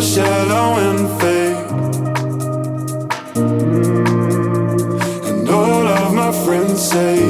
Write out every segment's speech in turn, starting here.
so shallow and fake. And all of my friends say.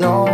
know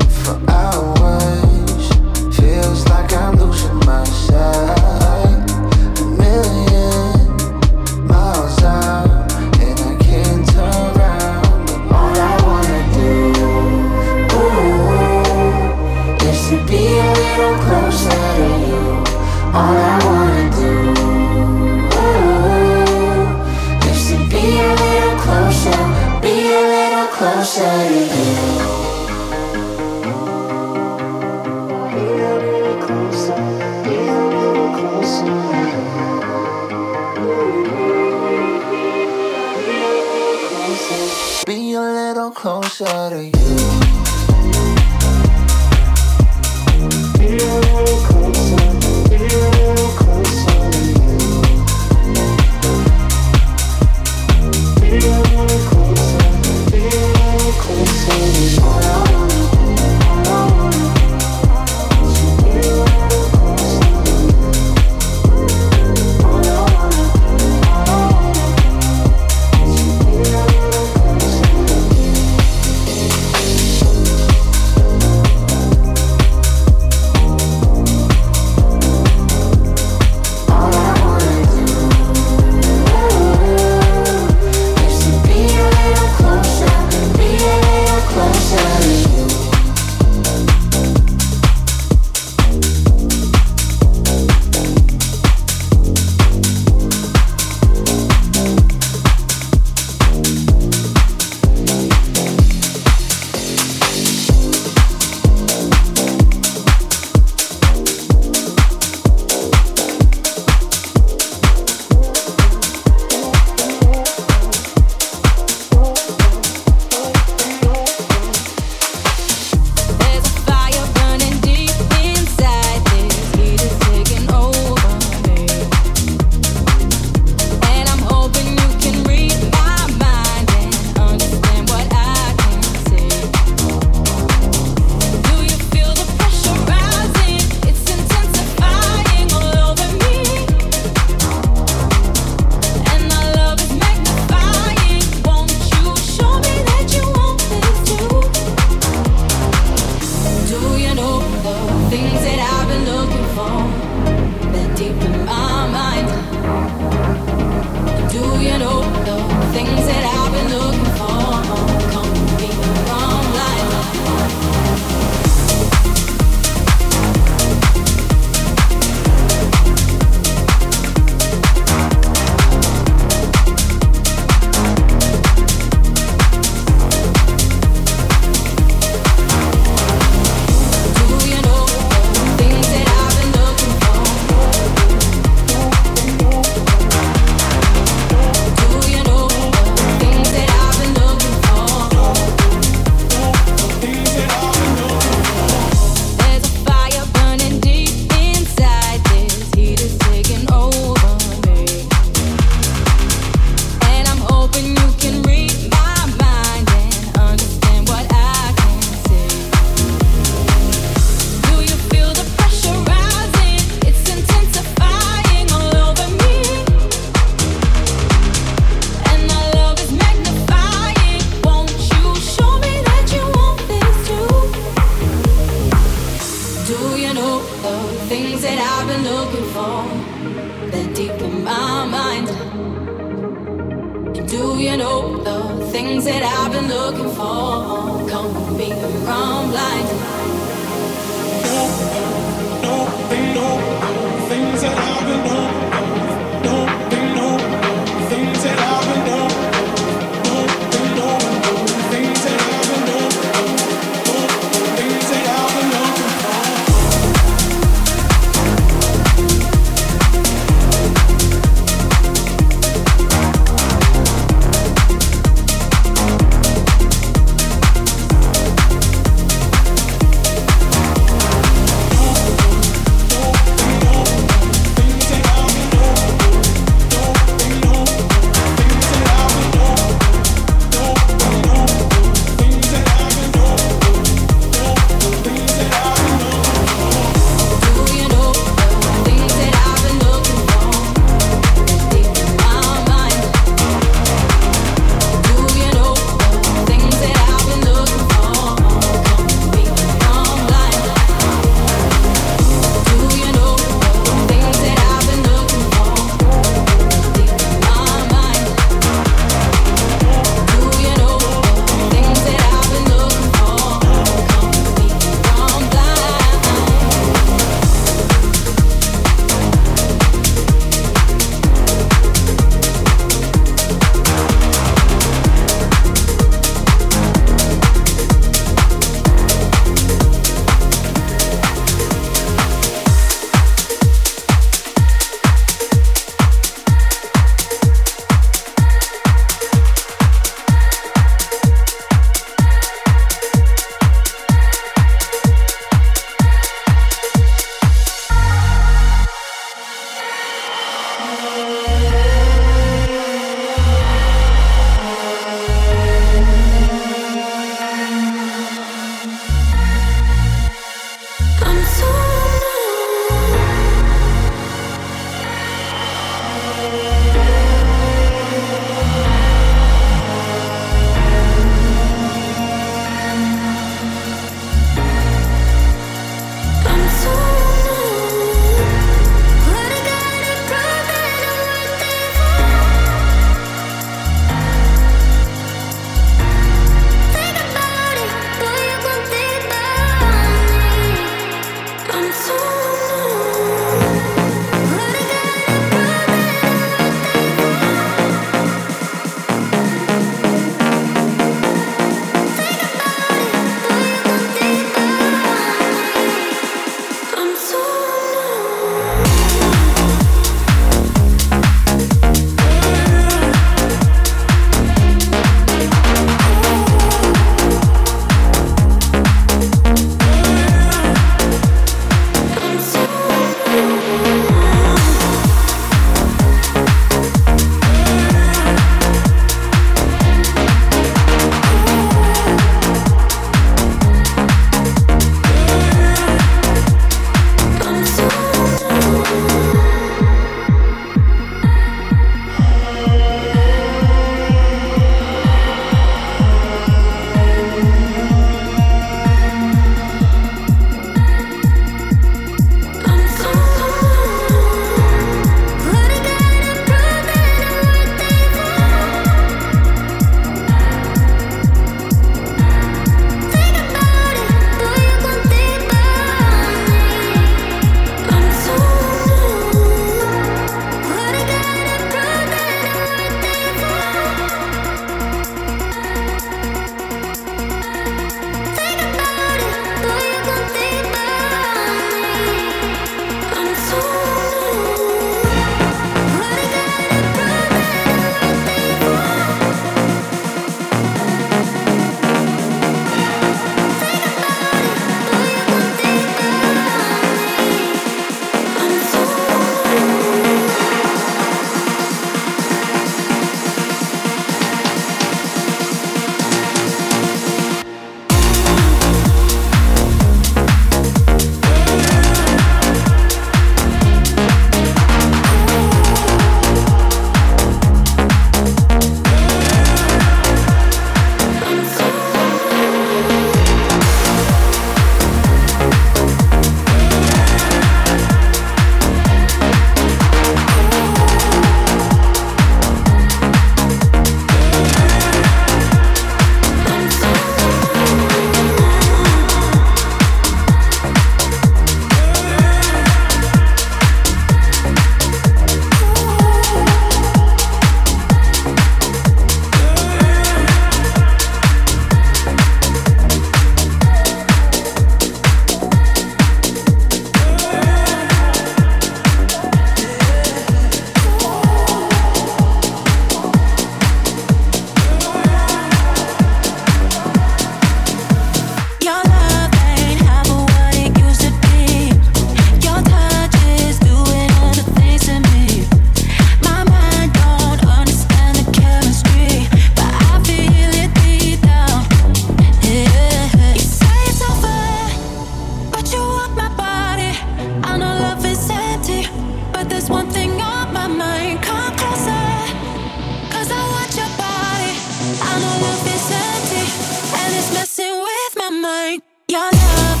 Your love.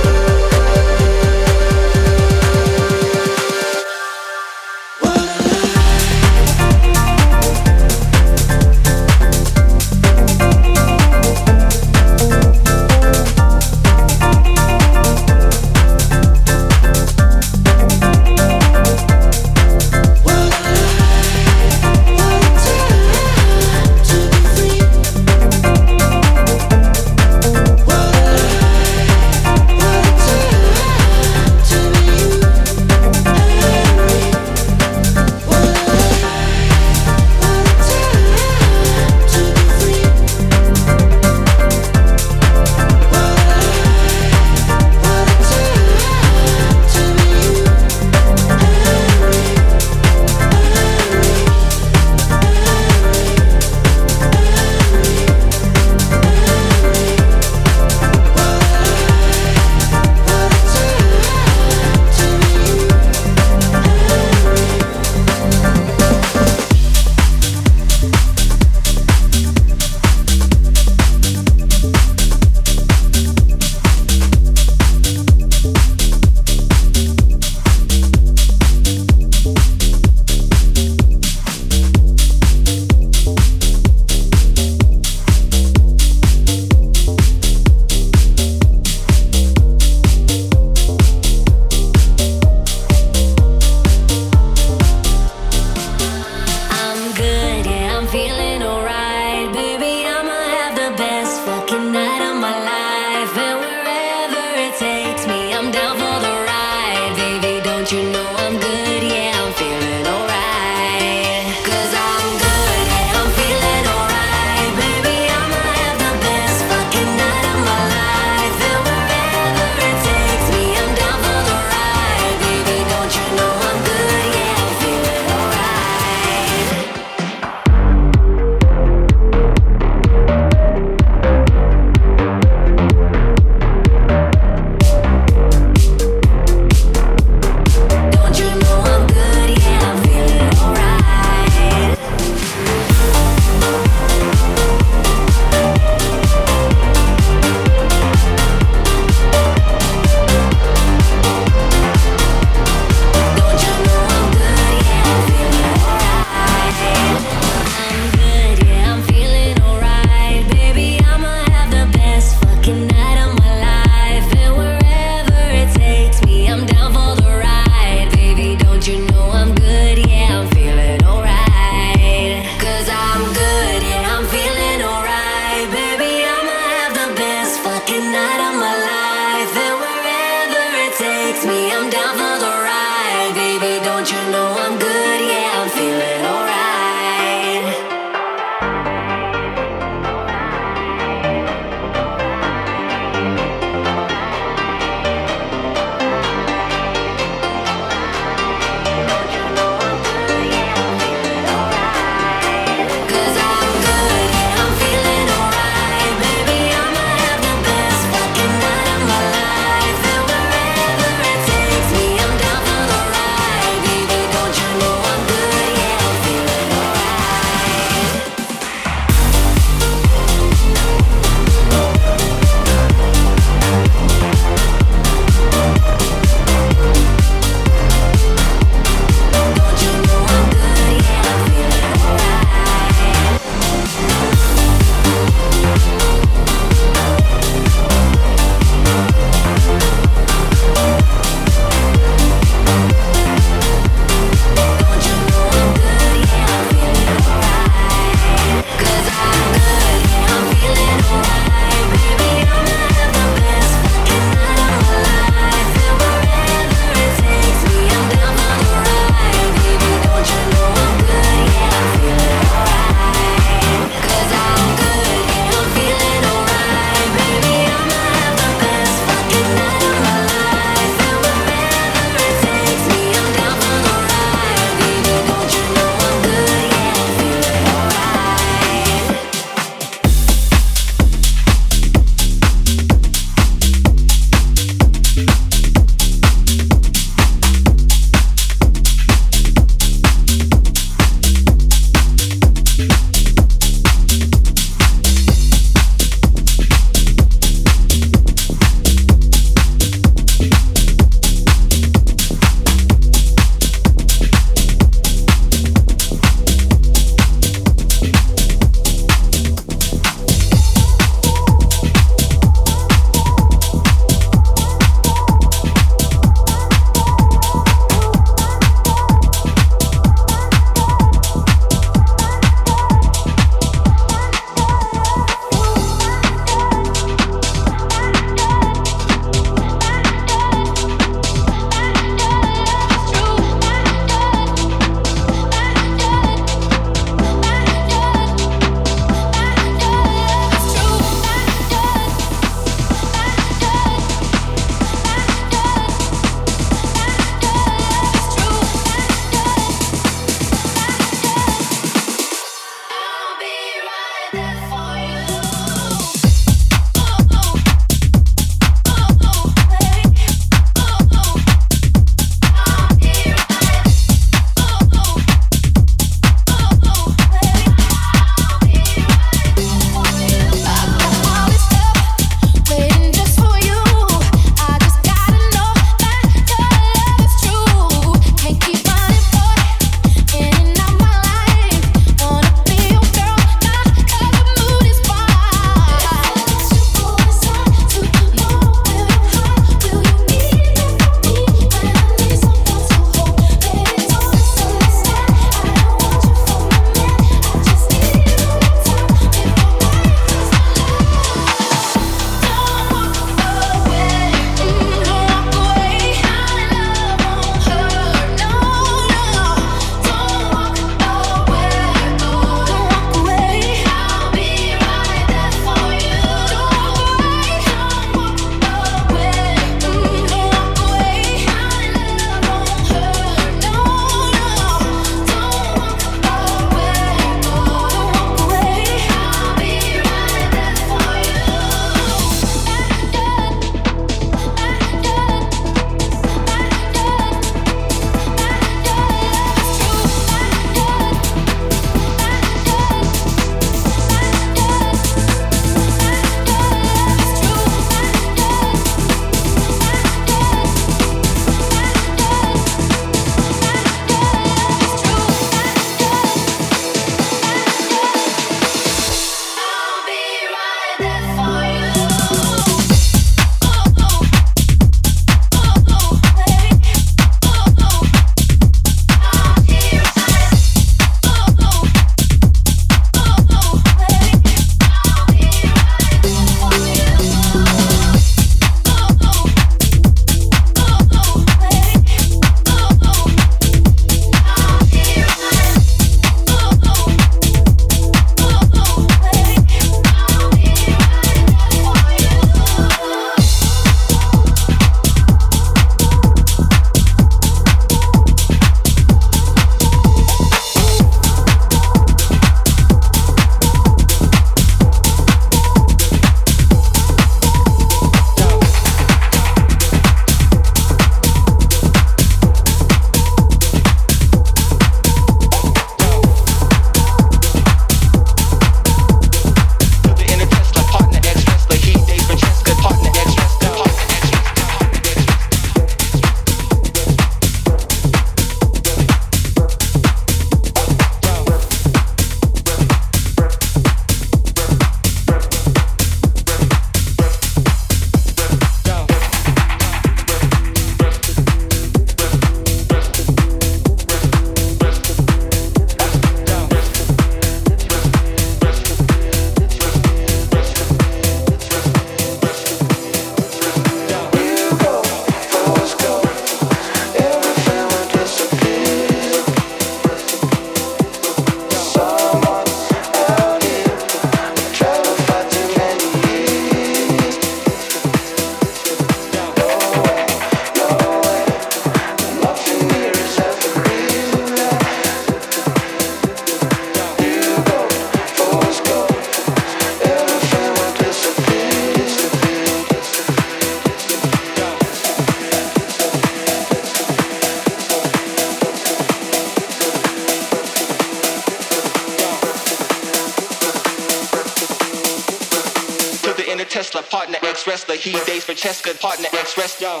these days for chess, partner, express, yo.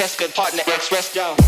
test good partner, express down.